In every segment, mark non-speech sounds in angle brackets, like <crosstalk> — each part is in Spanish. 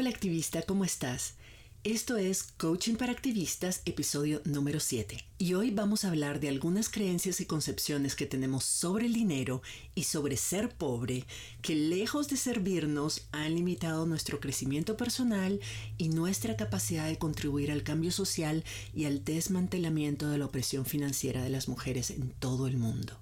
Hola activista, ¿cómo estás? Esto es Coaching para Activistas, episodio número 7. Y hoy vamos a hablar de algunas creencias y concepciones que tenemos sobre el dinero y sobre ser pobre que lejos de servirnos han limitado nuestro crecimiento personal y nuestra capacidad de contribuir al cambio social y al desmantelamiento de la opresión financiera de las mujeres en todo el mundo.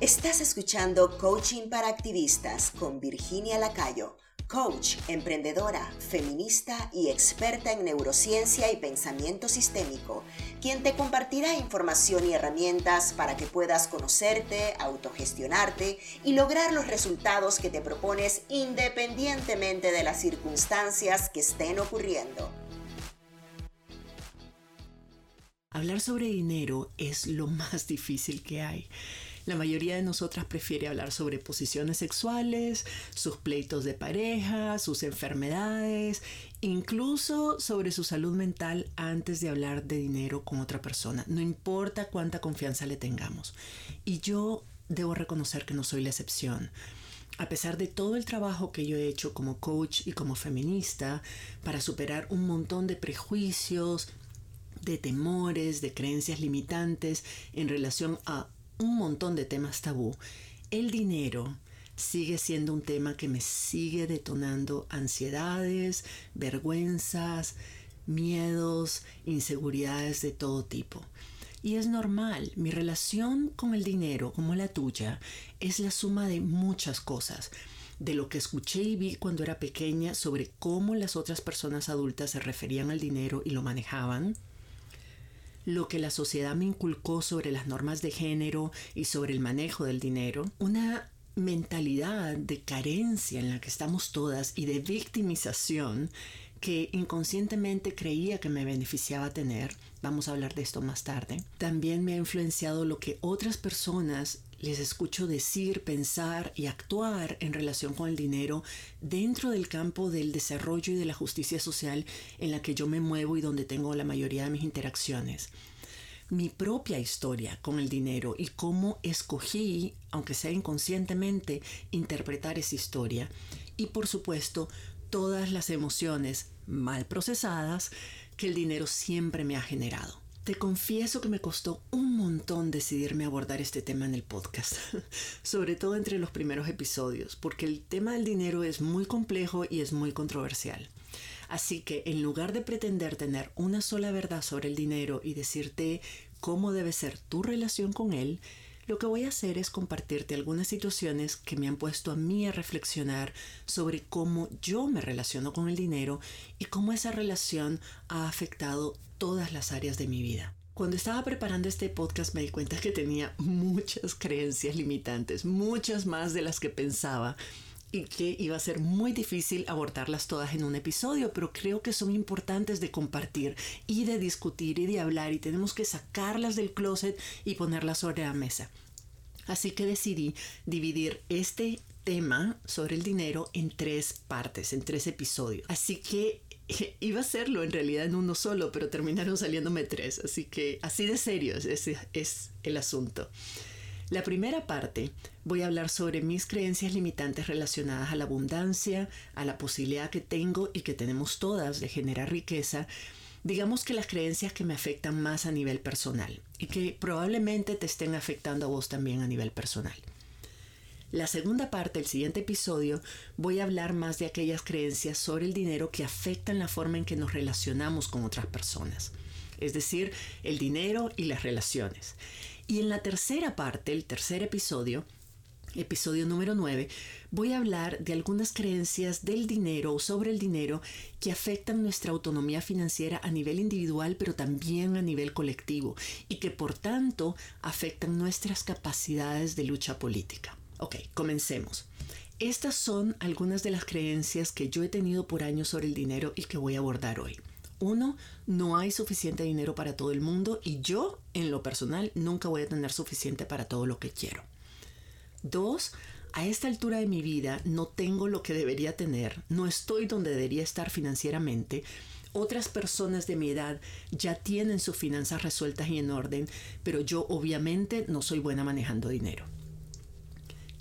Estás escuchando Coaching para Activistas con Virginia Lacayo coach, emprendedora, feminista y experta en neurociencia y pensamiento sistémico, quien te compartirá información y herramientas para que puedas conocerte, autogestionarte y lograr los resultados que te propones independientemente de las circunstancias que estén ocurriendo. Hablar sobre dinero es lo más difícil que hay. La mayoría de nosotras prefiere hablar sobre posiciones sexuales, sus pleitos de pareja, sus enfermedades, incluso sobre su salud mental antes de hablar de dinero con otra persona, no importa cuánta confianza le tengamos. Y yo debo reconocer que no soy la excepción a pesar de todo el trabajo que yo he hecho como coach y como feminista para superar un montón de prejuicios, de temores, de creencias limitantes en relación a un montón de temas tabú, el dinero sigue siendo un tema que me sigue detonando ansiedades, vergüenzas, miedos, inseguridades de todo tipo. Y es normal, mi relación con el dinero, como la tuya, es la suma de muchas cosas, de lo que escuché y vi cuando era pequeña sobre cómo las otras personas adultas se referían al dinero y lo manejaban, lo que la sociedad me inculcó sobre las normas de género y sobre el manejo del dinero, una mentalidad de carencia en la que estamos todas y de victimización que inconscientemente creía que me beneficiaba tener, vamos a hablar de esto más tarde, también me ha influenciado lo que otras personas les escucho decir, pensar y actuar en relación con el dinero dentro del campo del desarrollo y de la justicia social en la que yo me muevo y donde tengo la mayoría de mis interacciones. Mi propia historia con el dinero y cómo escogí, aunque sea inconscientemente, interpretar esa historia. Y por supuesto, todas las emociones mal procesadas que el dinero siempre me ha generado. Te confieso que me costó un montón decidirme abordar este tema en el podcast, <laughs> sobre todo entre los primeros episodios, porque el tema del dinero es muy complejo y es muy controversial. Así que en lugar de pretender tener una sola verdad sobre el dinero y decirte cómo debe ser tu relación con él, lo que voy a hacer es compartirte algunas situaciones que me han puesto a mí a reflexionar sobre cómo yo me relaciono con el dinero y cómo esa relación ha afectado todas las áreas de mi vida. Cuando estaba preparando este podcast me di cuenta que tenía muchas creencias limitantes, muchas más de las que pensaba y que iba a ser muy difícil abordarlas todas en un episodio, pero creo que son importantes de compartir y de discutir y de hablar y tenemos que sacarlas del closet y ponerlas sobre la mesa. Así que decidí dividir este tema sobre el dinero en tres partes, en tres episodios. Así que iba a hacerlo en realidad en uno solo, pero terminaron saliéndome tres. Así que así de serio ese es el asunto. La primera parte voy a hablar sobre mis creencias limitantes relacionadas a la abundancia, a la posibilidad que tengo y que tenemos todas de generar riqueza, digamos que las creencias que me afectan más a nivel personal y que probablemente te estén afectando a vos también a nivel personal. La segunda parte, el siguiente episodio, voy a hablar más de aquellas creencias sobre el dinero que afectan la forma en que nos relacionamos con otras personas, es decir, el dinero y las relaciones. Y en la tercera parte, el tercer episodio, episodio número 9, voy a hablar de algunas creencias del dinero o sobre el dinero que afectan nuestra autonomía financiera a nivel individual, pero también a nivel colectivo, y que por tanto afectan nuestras capacidades de lucha política. Ok, comencemos. Estas son algunas de las creencias que yo he tenido por años sobre el dinero y que voy a abordar hoy. Uno, no hay suficiente dinero para todo el mundo y yo, en lo personal, nunca voy a tener suficiente para todo lo que quiero. Dos, a esta altura de mi vida no tengo lo que debería tener, no estoy donde debería estar financieramente. Otras personas de mi edad ya tienen sus finanzas resueltas y en orden, pero yo obviamente no soy buena manejando dinero.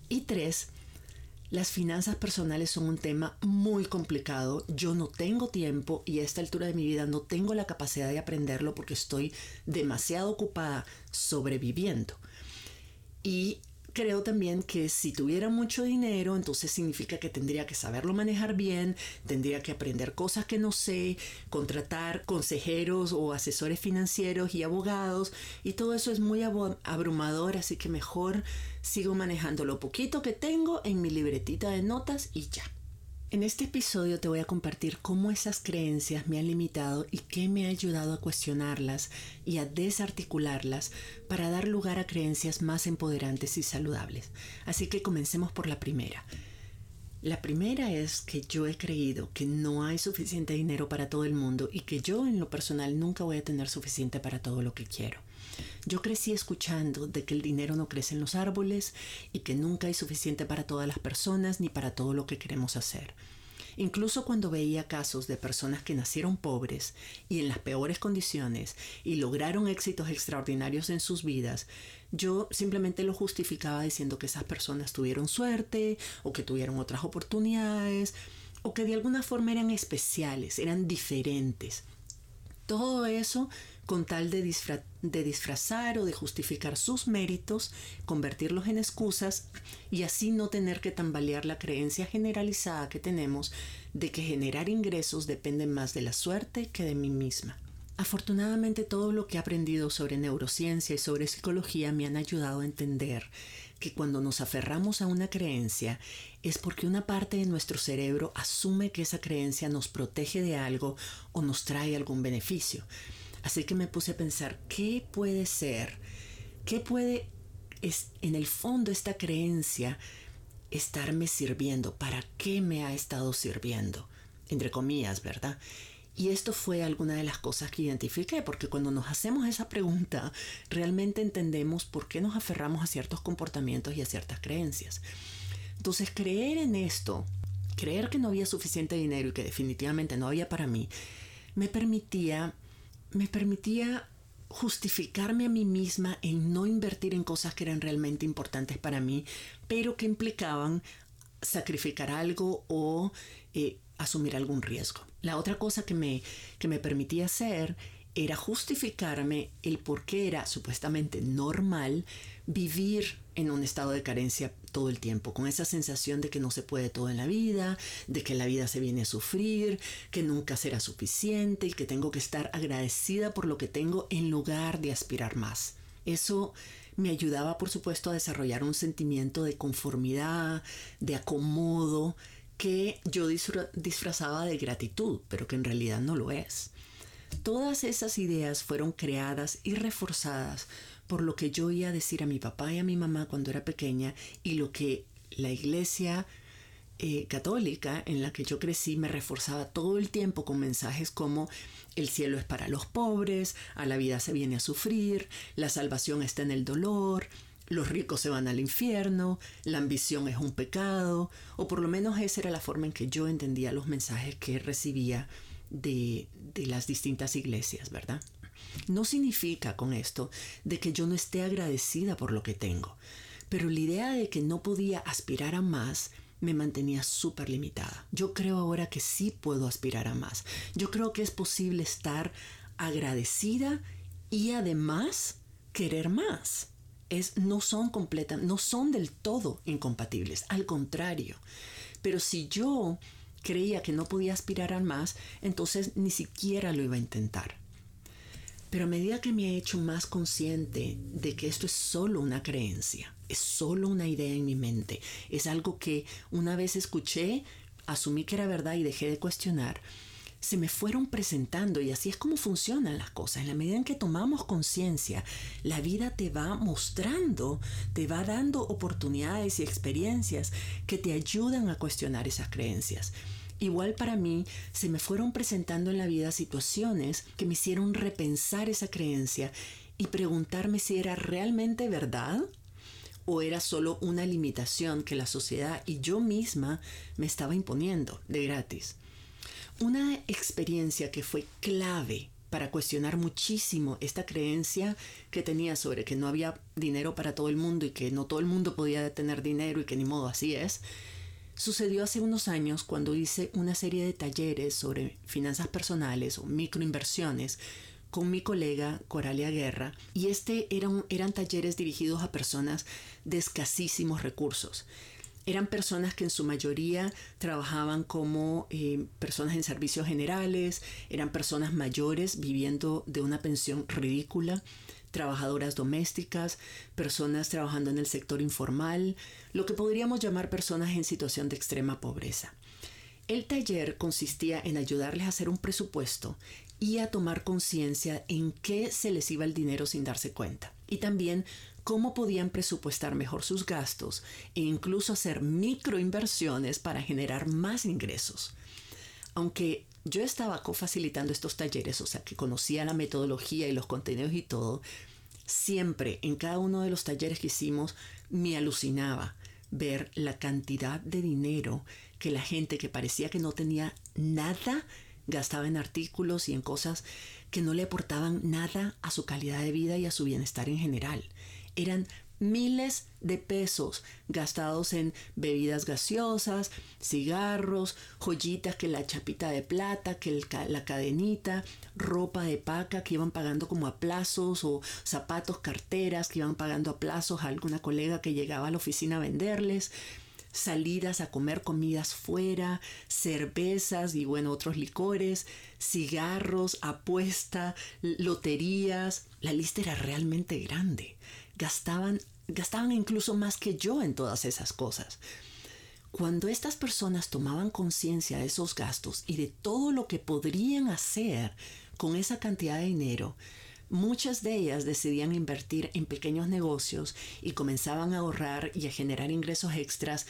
Y tres, Las finanzas personales son un tema muy complicado. Yo no tengo tiempo y a esta altura de mi vida no tengo la capacidad de aprenderlo porque estoy demasiado ocupada sobreviviendo. Y creo también que si tuviera mucho dinero, entonces significa que tendría que saberlo manejar bien, tendría que aprender cosas que no sé, contratar consejeros o asesores financieros y abogados, y todo eso es muy abrumador, así que mejor sigo manejando lo poquito que tengo en mi libretita de notas y ya. En este episodio te voy a compartir cómo esas creencias me han limitado y qué me ha ayudado a cuestionarlas y a desarticularlas para dar lugar a creencias más empoderantes y saludables. Así que comencemos por la primera. La primera es que yo he creído que no hay suficiente dinero para todo el mundo y que yo en lo personal nunca voy a tener suficiente para todo lo que quiero. Yo crecí escuchando de que el dinero no crece en los árboles y que nunca hay suficiente para todas las personas ni para todo lo que queremos hacer. Incluso cuando veía casos de personas que nacieron pobres y en las peores condiciones y lograron éxitos extraordinarios en sus vidas, yo simplemente lo justificaba diciendo que esas personas tuvieron suerte o que tuvieron otras oportunidades o que de alguna forma eran especiales, eran diferentes. Todo eso con tal de, de, disfrazar o de justificar sus méritos, convertirlos en excusas y así no tener que tambalear la creencia generalizada que tenemos de que generar ingresos depende más de la suerte que de mí misma. Afortunadamente todo lo que he aprendido sobre neurociencia y sobre psicología me han ayudado a entender que cuando nos aferramos a una creencia es porque una parte de nuestro cerebro asume que esa creencia nos protege de algo o nos trae algún beneficio. Así que me puse a pensar, ¿qué puede ser? ¿Qué puede, es, en el fondo, esta creencia estarme sirviendo? ¿Para qué me ha estado sirviendo? Entre comillas, ¿verdad? Y esto fue alguna de las cosas que identifiqué, porque cuando nos hacemos esa pregunta, realmente entendemos por qué nos aferramos a ciertos comportamientos y a ciertas creencias. Entonces, creer en esto, creer que no había suficiente dinero y que definitivamente no había para mí, me permitía me permitía justificarme a mí misma en no invertir en cosas que eran realmente importantes para mí, pero que implicaban sacrificar algo o eh, asumir algún riesgo. La otra cosa que me, que me permitía hacer era justificarme el por qué era supuestamente normal vivir en un estado de carencia todo el tiempo, con esa sensación de que no se puede todo en la vida, de que la vida se viene a sufrir, que nunca será suficiente y que tengo que estar agradecida por lo que tengo en lugar de aspirar más. Eso me ayudaba, por supuesto, a desarrollar un sentimiento de conformidad, de acomodo, que yo disfrazaba de gratitud, pero que en realidad no lo es. Todas esas ideas fueron creadas y reforzadas por lo que yo oía decir a mi papá y a mi mamá cuando era pequeña y lo que la iglesia eh, católica en la que yo crecí me reforzaba todo el tiempo con mensajes como el cielo es para los pobres, a la vida se viene a sufrir, la salvación está en el dolor, los ricos se van al infierno, la ambición es un pecado, o por lo menos esa era la forma en que yo entendía los mensajes que recibía de, de las distintas iglesias, ¿verdad? No significa con esto de que yo no esté agradecida por lo que tengo, pero la idea de que no podía aspirar a más me mantenía súper limitada. Yo creo ahora que sí puedo aspirar a más. Yo creo que es posible estar agradecida y además querer más. Es, no son completas, no son del todo incompatibles, al contrario. Pero si yo creía que no podía aspirar a más, entonces ni siquiera lo iba a intentar. Pero a medida que me he hecho más consciente de que esto es solo una creencia, es solo una idea en mi mente, es algo que una vez escuché, asumí que era verdad y dejé de cuestionar, se me fueron presentando y así es como funcionan las cosas. En la medida en que tomamos conciencia, la vida te va mostrando, te va dando oportunidades y experiencias que te ayudan a cuestionar esas creencias. Igual para mí se me fueron presentando en la vida situaciones que me hicieron repensar esa creencia y preguntarme si era realmente verdad o era solo una limitación que la sociedad y yo misma me estaba imponiendo de gratis. Una experiencia que fue clave para cuestionar muchísimo esta creencia que tenía sobre que no había dinero para todo el mundo y que no todo el mundo podía tener dinero y que ni modo así es, Sucedió hace unos años cuando hice una serie de talleres sobre finanzas personales o microinversiones con mi colega Coralia Guerra y este eran, eran talleres dirigidos a personas de escasísimos recursos. Eran personas que en su mayoría trabajaban como eh, personas en servicios generales, eran personas mayores viviendo de una pensión ridícula, trabajadoras domésticas, personas trabajando en el sector informal, lo que podríamos llamar personas en situación de extrema pobreza. El taller consistía en ayudarles a hacer un presupuesto y a tomar conciencia en qué se les iba el dinero sin darse cuenta. Y también cómo podían presupuestar mejor sus gastos e incluso hacer microinversiones para generar más ingresos. Aunque yo estaba cofacilitando estos talleres, o sea que conocía la metodología y los contenidos y todo, siempre en cada uno de los talleres que hicimos me alucinaba ver la cantidad de dinero que la gente que parecía que no tenía nada gastaba en artículos y en cosas que no le aportaban nada a su calidad de vida y a su bienestar en general. Eran miles de pesos gastados en bebidas gaseosas, cigarros, joyitas que la chapita de plata, que la cadenita, ropa de paca que iban pagando como a plazos o zapatos, carteras que iban pagando a plazos a alguna colega que llegaba a la oficina a venderles salidas a comer comidas fuera, cervezas y bueno, otros licores, cigarros, apuesta, loterías. La lista era realmente grande. Gastaban, gastaban incluso más que yo en todas esas cosas. Cuando estas personas tomaban conciencia de esos gastos y de todo lo que podrían hacer con esa cantidad de dinero, Muchas de ellas decidían invertir en pequeños negocios y comenzaban a ahorrar y a generar ingresos extras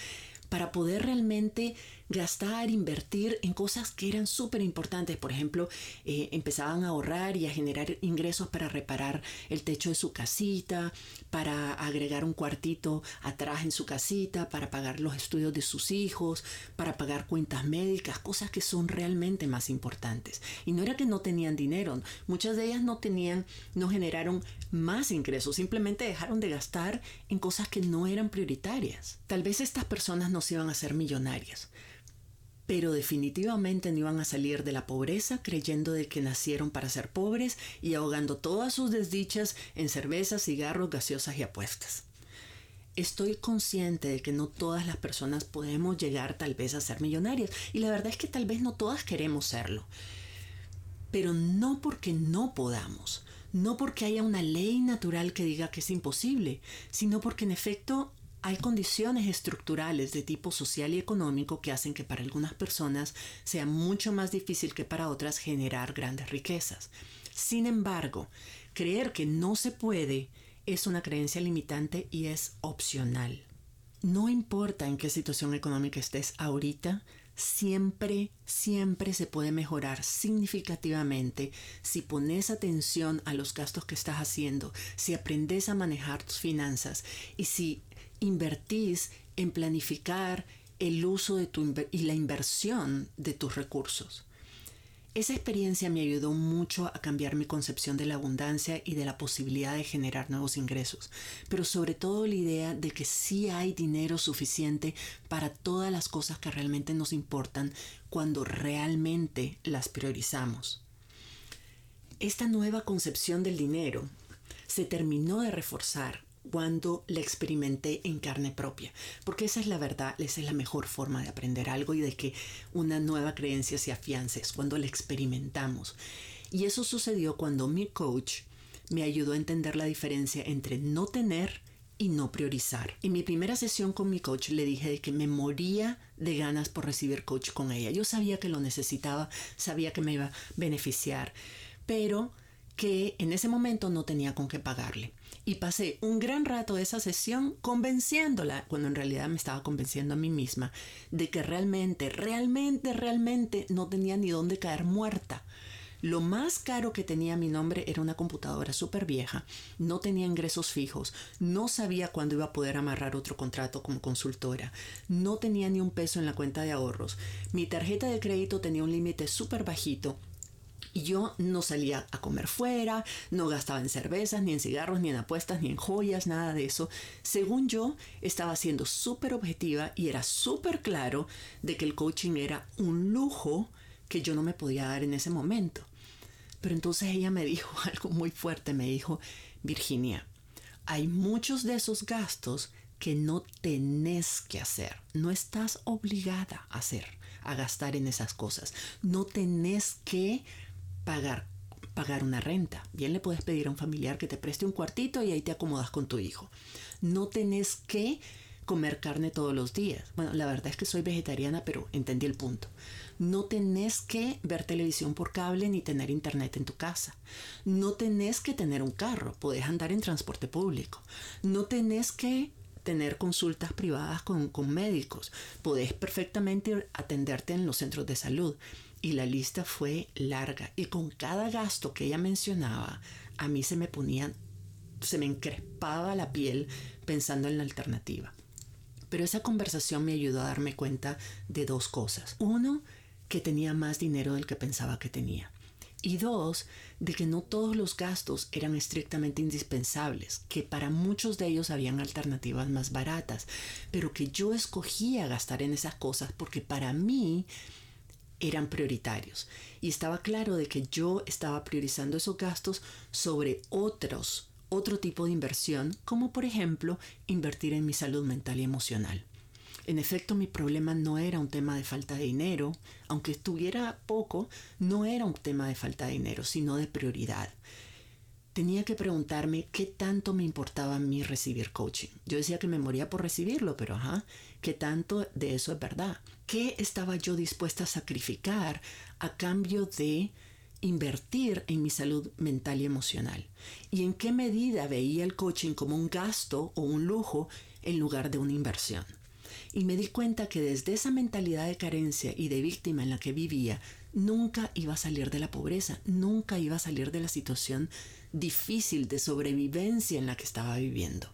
para poder realmente gastar, invertir en cosas que eran súper importantes. Por ejemplo, eh, empezaban a ahorrar y a generar ingresos para reparar el techo de su casita, para agregar un cuartito atrás en su casita, para pagar los estudios de sus hijos, para pagar cuentas médicas, cosas que son realmente más importantes. Y no era que no tenían dinero, muchas de ellas no tenían, no generaron más ingresos, simplemente dejaron de gastar en cosas que no eran prioritarias. Tal vez estas personas no se iban a ser millonarias, pero definitivamente no iban a salir de la pobreza creyendo de que nacieron para ser pobres y ahogando todas sus desdichas en cervezas, cigarros, gaseosas y apuestas. Estoy consciente de que no todas las personas podemos llegar tal vez a ser millonarias y la verdad es que tal vez no todas queremos serlo. Pero no porque no podamos, no porque haya una ley natural que diga que es imposible, sino porque en efecto hay condiciones estructurales de tipo social y económico que hacen que para algunas personas sea mucho más difícil que para otras generar grandes riquezas. Sin embargo, creer que no se puede es una creencia limitante y es opcional. No importa en qué situación económica estés ahorita, siempre, siempre se puede mejorar significativamente si pones atención a los gastos que estás haciendo, si aprendes a manejar tus finanzas y si invertís en planificar el uso de tu y la inversión de tus recursos. Esa experiencia me ayudó mucho a cambiar mi concepción de la abundancia y de la posibilidad de generar nuevos ingresos, pero sobre todo la idea de que sí hay dinero suficiente para todas las cosas que realmente nos importan cuando realmente las priorizamos. Esta nueva concepción del dinero se terminó de reforzar cuando la experimenté en carne propia, porque esa es la verdad, esa es la mejor forma de aprender algo y de que una nueva creencia se afiance, es cuando la experimentamos. Y eso sucedió cuando mi coach me ayudó a entender la diferencia entre no tener y no priorizar. En mi primera sesión con mi coach le dije que me moría de ganas por recibir coach con ella. Yo sabía que lo necesitaba, sabía que me iba a beneficiar, pero que en ese momento no tenía con qué pagarle. Y pasé un gran rato de esa sesión convenciéndola, cuando en realidad me estaba convenciendo a mí misma, de que realmente, realmente, realmente no tenía ni dónde caer muerta. Lo más caro que tenía mi nombre era una computadora súper vieja, no tenía ingresos fijos, no sabía cuándo iba a poder amarrar otro contrato como consultora, no tenía ni un peso en la cuenta de ahorros, mi tarjeta de crédito tenía un límite súper bajito Y yo no salía a comer fuera, no gastaba en cervezas, ni en cigarros, ni en apuestas, ni en joyas, nada de eso. Según yo, estaba siendo súper objetiva y era súper claro de que el coaching era un lujo que yo no me podía dar en ese momento. Pero entonces ella me dijo <laughs> algo muy fuerte, me dijo, Virginia, hay muchos de esos gastos que no tenés que hacer, no estás obligada a hacer, a gastar en esas cosas, no tenés que pagar pagar una renta. Bien le puedes pedir a un familiar que te preste un cuartito y ahí te acomodas con tu hijo. No tenés que comer carne todos los días. Bueno, la verdad es que soy vegetariana, pero entendí el punto. No tenés que ver televisión por cable ni tener internet en tu casa. No tenés que tener un carro, podés andar en transporte público. No tenés que tener consultas privadas con, con médicos. Podés perfectamente atenderte en los centros de salud. Y la lista fue larga. Y con cada gasto que ella mencionaba, a mí se me ponían, se me encrespaba la piel pensando en la alternativa. Pero esa conversación me ayudó a darme cuenta de dos cosas. Uno, que tenía más dinero del que pensaba que tenía. Y dos, de que no todos los gastos eran estrictamente indispensables, que para muchos de ellos habían alternativas más baratas, pero que yo escogía gastar en esas cosas porque para mí eran prioritarios. Y estaba claro de que yo estaba priorizando esos gastos sobre otros, otro tipo de inversión, como por ejemplo invertir en mi salud mental y emocional. En efecto, mi problema no era un tema de falta de dinero, aunque estuviera poco, no era un tema de falta de dinero, sino de prioridad. Tenía que preguntarme qué tanto me importaba a mí recibir coaching. Yo decía que me moría por recibirlo, pero ajá, ¿qué tanto de eso es verdad? ¿Qué estaba yo dispuesta a sacrificar a cambio de invertir en mi salud mental y emocional? ¿Y en qué medida veía el coaching como un gasto o un lujo en lugar de una inversión? Y me di cuenta que desde esa mentalidad de carencia y de víctima en la que vivía, nunca iba a salir de la pobreza, nunca iba a salir de la situación difícil de sobrevivencia en la que estaba viviendo.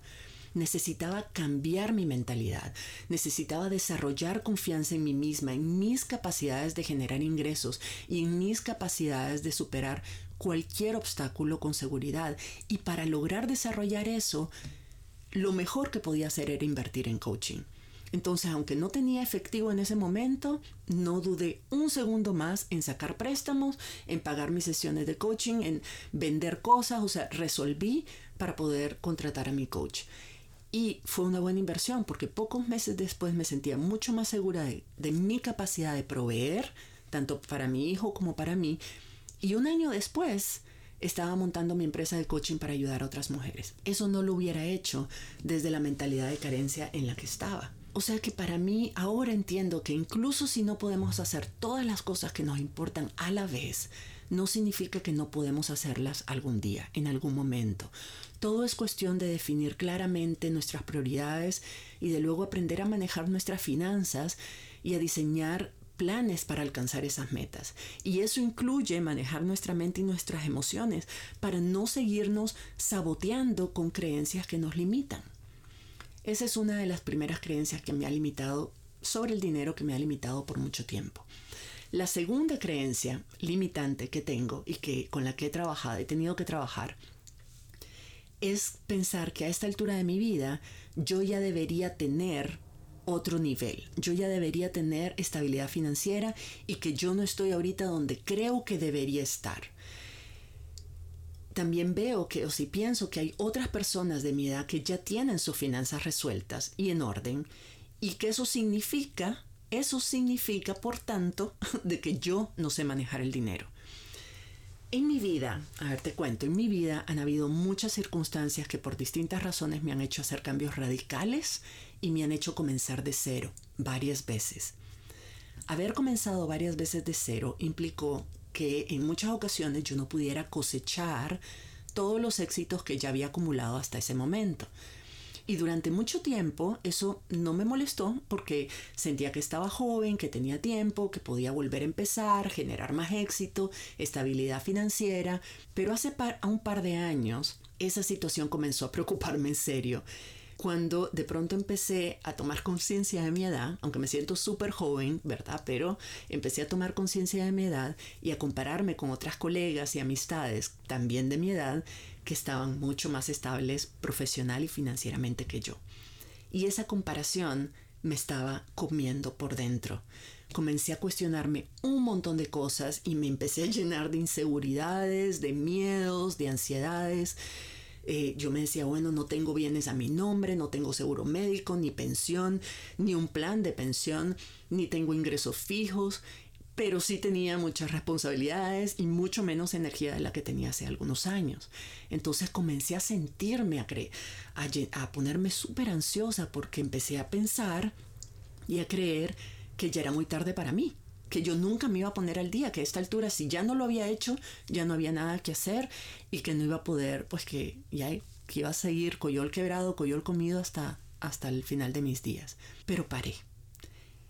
Necesitaba cambiar mi mentalidad, necesitaba desarrollar confianza en mí misma, en mis capacidades de generar ingresos y en mis capacidades de superar cualquier obstáculo con seguridad. Y para lograr desarrollar eso, lo mejor que podía hacer era invertir en coaching. Entonces, aunque no tenía efectivo en ese momento, no dudé un segundo más en sacar préstamos, en pagar mis sesiones de coaching, en vender cosas, o sea, resolví para poder contratar a mi coach. Y fue una buena inversión porque pocos meses después me sentía mucho más segura de, de, mi capacidad de proveer, tanto para mi hijo como para mí. Y un año después estaba montando mi empresa de coaching para ayudar a otras mujeres. Eso no lo hubiera hecho desde la mentalidad de carencia en la que estaba. O sea que para mí ahora entiendo que incluso si no podemos hacer todas las cosas que nos importan a la vez, no significa que no podemos hacerlas algún día, en algún momento. Todo es cuestión de definir claramente nuestras prioridades y de luego aprender a manejar nuestras finanzas y a diseñar planes para alcanzar esas metas. Y eso incluye manejar nuestra mente y nuestras emociones para no seguirnos saboteando con creencias que nos limitan. Esa es una de las primeras creencias que me ha limitado sobre el dinero que me ha limitado por mucho tiempo. La segunda creencia limitante que tengo y que con la que he trabajado, he tenido que trabajar, es pensar que a esta altura de mi vida yo ya debería tener otro nivel. Yo ya debería tener estabilidad financiera y que yo no estoy ahorita donde creo que debería estar también veo que, o si pienso que hay otras personas de mi edad que ya tienen sus finanzas resueltas y en orden, y que eso significa, eso significa, por tanto, <laughs> de que yo no sé manejar el dinero. En mi vida, a ver, te cuento, en mi vida han habido muchas circunstancias que por distintas razones me han hecho hacer cambios radicales y me han hecho comenzar de cero varias veces. Haber comenzado varias veces de cero implicó que en muchas ocasiones yo no pudiera cosechar todos los éxitos que ya había acumulado hasta ese momento. Y durante mucho tiempo eso no me molestó porque sentía que estaba joven, que tenía tiempo, que podía volver a empezar, generar más éxito, estabilidad financiera, pero hace un par de años esa situación comenzó a preocuparme en serio cuando de pronto empecé a tomar conciencia de mi edad, aunque me siento súper joven, ¿verdad? Pero empecé a tomar conciencia de mi edad y a compararme con otras colegas y amistades también de mi edad que estaban mucho más estables profesional y financieramente que yo. Y esa comparación me estaba comiendo por dentro. Comencé a cuestionarme un montón de cosas y me empecé a llenar de inseguridades, de miedos, de ansiedades eh, yo me decía, bueno, no tengo bienes a mi nombre, no tengo seguro médico, ni pensión, ni un plan de pensión, ni tengo ingresos fijos, pero sí tenía muchas responsabilidades y mucho menos energía de la que tenía hace algunos años. Entonces comencé a sentirme, a, a, a ponerme súper ansiosa porque empecé a pensar y a creer que ya era muy tarde para mí que yo nunca me iba a poner al día, que a esta altura si ya no lo había hecho, ya no había nada que hacer y que no iba a poder, pues que ya que iba a seguir coyol quebrado, coyol comido hasta, hasta el final de mis días. Pero paré.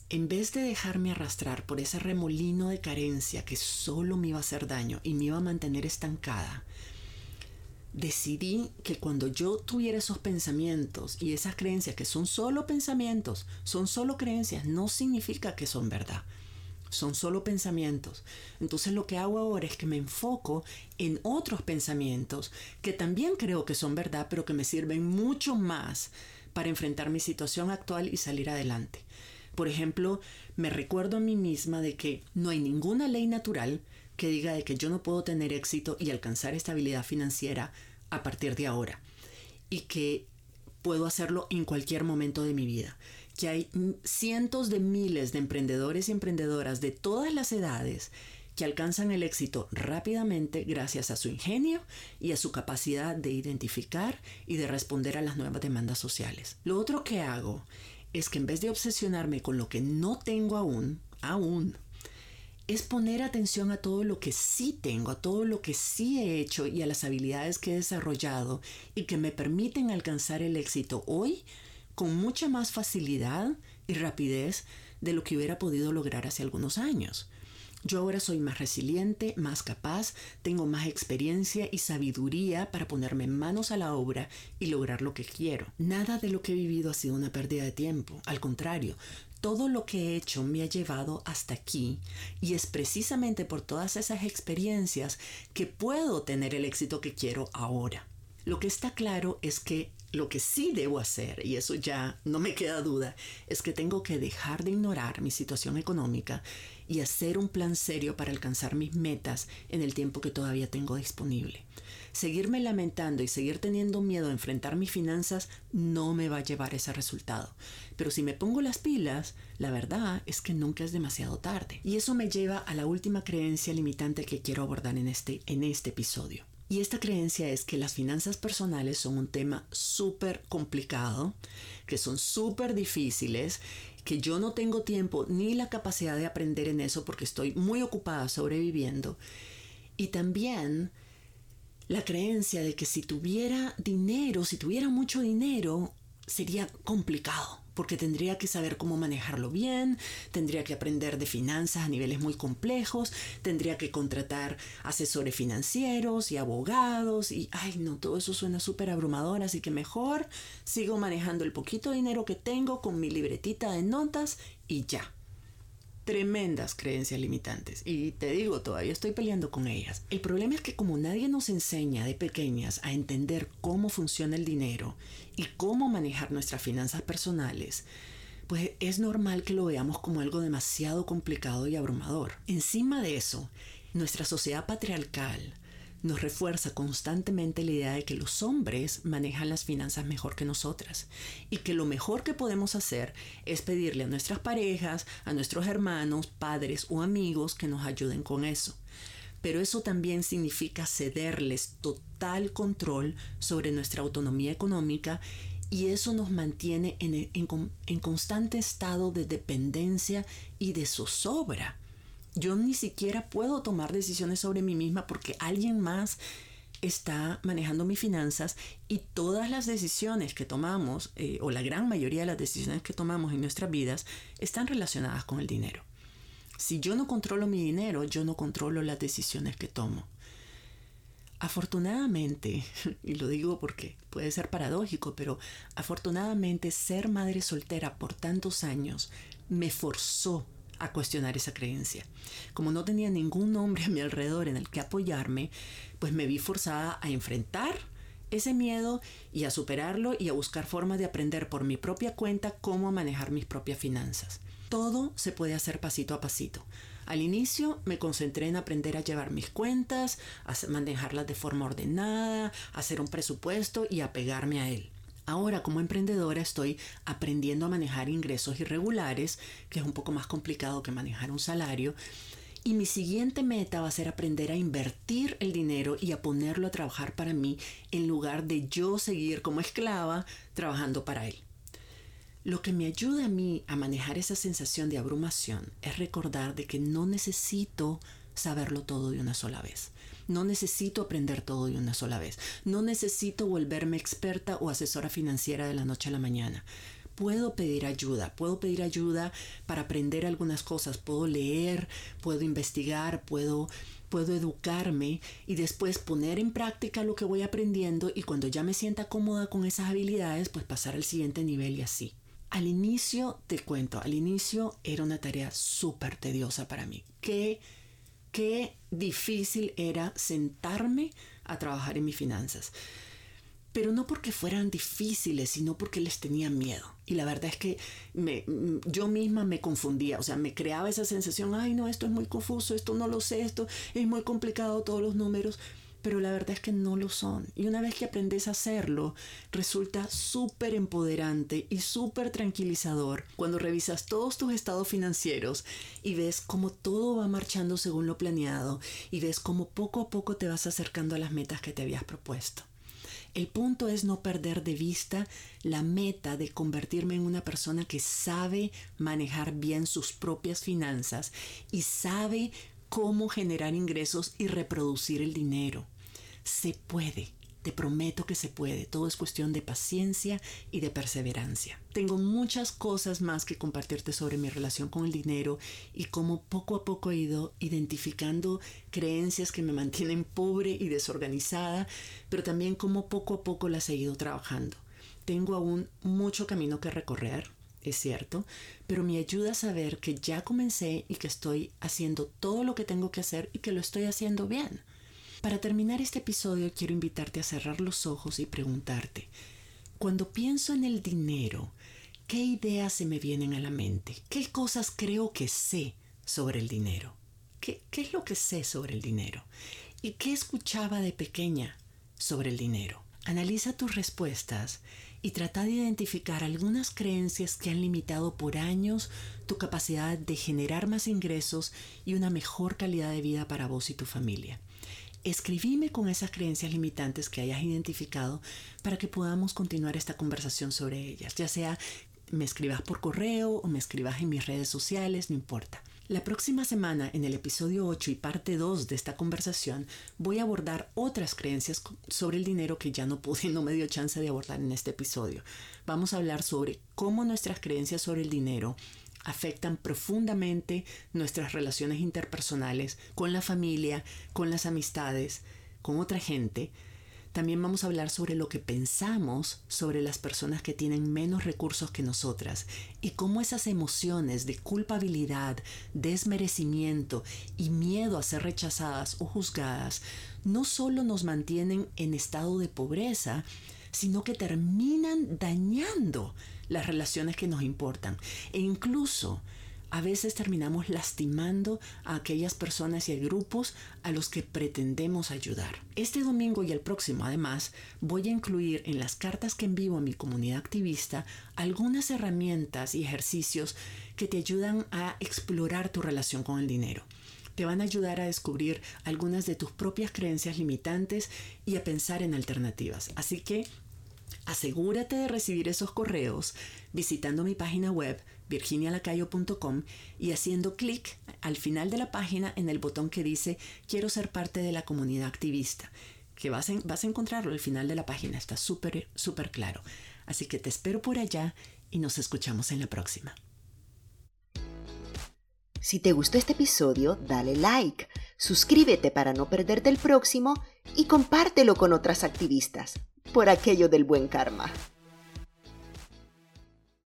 En vez de dejarme arrastrar por ese remolino de carencia que solo me iba a hacer daño y me iba a mantener estancada, decidí que cuando yo tuviera esos pensamientos y esas creencias que son solo pensamientos, son solo creencias, no significa que son verdad son solo pensamientos. Entonces lo que hago ahora es que me enfoco en otros pensamientos que también creo que son verdad, pero que me sirven mucho más para enfrentar mi situación actual y salir adelante. Por ejemplo, me recuerdo a mí misma de que no hay ninguna ley natural que diga de que yo no puedo tener éxito y alcanzar estabilidad financiera a partir de ahora y que puedo hacerlo en cualquier momento de mi vida que hay cientos de miles de emprendedores y emprendedoras de todas las edades que alcanzan el éxito rápidamente gracias a su ingenio y a su capacidad de identificar y de responder a las nuevas demandas sociales. Lo otro que hago es que en vez de obsesionarme con lo que no tengo aún, aún, es poner atención a todo lo que sí tengo, a todo lo que sí he hecho y a las habilidades que he desarrollado y que me permiten alcanzar el éxito hoy con mucha más facilidad y rapidez de lo que hubiera podido lograr hace algunos años. Yo ahora soy más resiliente, más capaz, tengo más experiencia y sabiduría para ponerme manos a la obra y lograr lo que quiero. Nada de lo que he vivido ha sido una pérdida de tiempo, al contrario, todo lo que he hecho me ha llevado hasta aquí y es precisamente por todas esas experiencias que puedo tener el éxito que quiero ahora. Lo que está claro es que lo que sí debo hacer, y eso ya no me queda duda, es que tengo que dejar de ignorar mi situación económica y hacer un plan serio para alcanzar mis metas en el tiempo que todavía tengo disponible. Seguirme lamentando y seguir teniendo miedo a enfrentar mis finanzas no me va a llevar ese resultado. Pero si me pongo las pilas, la verdad es que nunca es demasiado tarde. Y eso me lleva a la última creencia limitante que quiero abordar en este, en este episodio. Y esta creencia es que las finanzas personales son un tema súper complicado, que son súper difíciles, que yo no tengo tiempo ni la capacidad de aprender en eso porque estoy muy ocupada sobreviviendo. Y también la creencia de que si tuviera dinero, si tuviera mucho dinero, sería complicado porque tendría que saber cómo manejarlo bien, tendría que aprender de finanzas a niveles muy complejos, tendría que contratar asesores financieros y abogados y, ay no, todo eso suena súper abrumador, así que mejor sigo manejando el poquito dinero que tengo con mi libretita de notas y ya tremendas creencias limitantes y te digo, todavía estoy peleando con ellas. El problema es que como nadie nos enseña de pequeñas a entender cómo funciona el dinero y cómo manejar nuestras finanzas personales, pues es normal que lo veamos como algo demasiado complicado y abrumador. Encima de eso, nuestra sociedad patriarcal nos refuerza constantemente la idea de que los hombres manejan las finanzas mejor que nosotras y que lo mejor que podemos hacer es pedirle a nuestras parejas, a nuestros hermanos, padres o amigos que nos ayuden con eso. Pero eso también significa cederles total control sobre nuestra autonomía económica y eso nos mantiene en, en constante estado de dependencia y de zozobra yo ni siquiera puedo tomar decisiones sobre mí misma porque alguien más está manejando mis finanzas y todas las decisiones que tomamos, eh, o la gran mayoría de las decisiones que tomamos en nuestras vidas, están relacionadas con el dinero. Si yo no controlo mi dinero, yo no controlo las decisiones que tomo. Afortunadamente, <laughs> y lo digo porque puede ser paradójico, pero afortunadamente ser madre soltera por tantos años me forzó a cuestionar esa creencia. Como no tenía ningún hombre a mi alrededor en el que apoyarme, pues me vi forzada a enfrentar ese miedo y a superarlo y a buscar formas de aprender por mi propia cuenta cómo manejar mis propias finanzas. Todo se puede hacer pasito a pasito. Al inicio me concentré en aprender a llevar mis cuentas, a manejarlas de forma ordenada, a hacer un presupuesto y a pegarme a él. Ahora como emprendedora estoy aprendiendo a manejar ingresos irregulares, que es un poco más complicado que manejar un salario. Y mi siguiente meta va a ser aprender a invertir el dinero y a ponerlo a trabajar para mí en lugar de yo seguir como esclava trabajando para él. Lo que me ayuda a mí a manejar esa sensación de abrumación es recordar de que no necesito saberlo todo de una sola vez. No necesito aprender todo de una sola vez. No necesito volverme experta o asesora financiera de la noche a la mañana. Puedo pedir ayuda, puedo pedir ayuda para aprender algunas cosas, puedo leer, puedo investigar, puedo puedo educarme y después poner en práctica lo que voy aprendiendo y cuando ya me sienta cómoda con esas habilidades, pues pasar al siguiente nivel y así. Al inicio, te cuento, al inicio era una tarea súper tediosa para mí. Qué qué difícil era sentarme a trabajar en mis finanzas. Pero no porque fueran difíciles, sino porque les tenía miedo. Y la verdad es que me, yo misma me confundía, o sea, me creaba esa sensación, ay no, esto es muy confuso, esto no lo sé, esto es muy complicado, todos los números pero la verdad es que no lo son. Y una vez que aprendes a hacerlo, resulta súper empoderante y súper tranquilizador cuando revisas todos tus estados financieros y ves cómo todo va marchando según lo planeado y ves cómo poco a poco te vas acercando a las metas que te habías propuesto. El punto es no perder de vista la meta de convertirme en una persona que sabe manejar bien sus propias finanzas y sabe cómo generar ingresos y reproducir el dinero. Se puede. Te prometo que se puede. Todo es cuestión de paciencia y de perseverancia. Tengo muchas cosas más que compartirte sobre mi relación con el dinero y cómo poco a poco he ido identificando creencias que me mantienen pobre y desorganizada, pero también cómo poco a poco las he ido trabajando. Tengo aún mucho camino que recorrer, es cierto, pero me ayuda a saber que ya comencé y que estoy haciendo todo lo que tengo que hacer y que lo estoy haciendo bien. Para terminar este episodio quiero invitarte a cerrar los ojos y preguntarte, cuando pienso en el dinero, ¿qué ideas se me vienen a la mente? ¿Qué cosas creo que sé sobre el dinero? ¿Qué, es lo que sé sobre el dinero? ¿Y qué escuchaba de pequeña sobre el dinero? Analiza tus respuestas y trata de identificar algunas creencias que han limitado por años tu capacidad de generar más ingresos y una mejor calidad de vida para vos y tu familia escribime con esas creencias limitantes que hayas identificado para que podamos continuar esta conversación sobre ellas, ya sea me escribas por correo o me escribas en mis redes sociales, no importa. La próxima semana, en el episodio 8 y parte 2 de esta conversación, voy a abordar otras creencias sobre el dinero que ya no pude, <laughs> no me dio chance de abordar en este episodio. Vamos a hablar sobre cómo nuestras creencias sobre el dinero afectan profundamente nuestras relaciones interpersonales con la familia, con las amistades, con otra gente. También vamos a hablar sobre lo que pensamos sobre las personas que tienen menos recursos que nosotras y cómo esas emociones de culpabilidad, desmerecimiento y miedo a ser rechazadas o juzgadas no solo nos mantienen en estado de pobreza, sino que terminan dañando las relaciones que nos importan. E incluso a veces terminamos lastimando a aquellas personas y grupos a los que pretendemos ayudar. Este domingo y el próximo, además, voy a incluir en las cartas que envío a mi comunidad activista algunas herramientas y ejercicios que te ayudan a explorar tu relación con el dinero. Te van a ayudar a descubrir algunas de tus propias creencias limitantes y a pensar en alternativas. Así que Asegúrate de recibir esos correos visitando mi página web virginialacayo.com y haciendo clic al final de la página en el botón que dice quiero ser parte de la comunidad activista, que vas, vas a encontrarlo al final de la página, está súper, súper claro. Así que te espero por allá y nos escuchamos en la próxima. Si te gustó este episodio, dale like, suscríbete para no perderte el próximo y compártelo con otras activistas, por aquello del buen karma.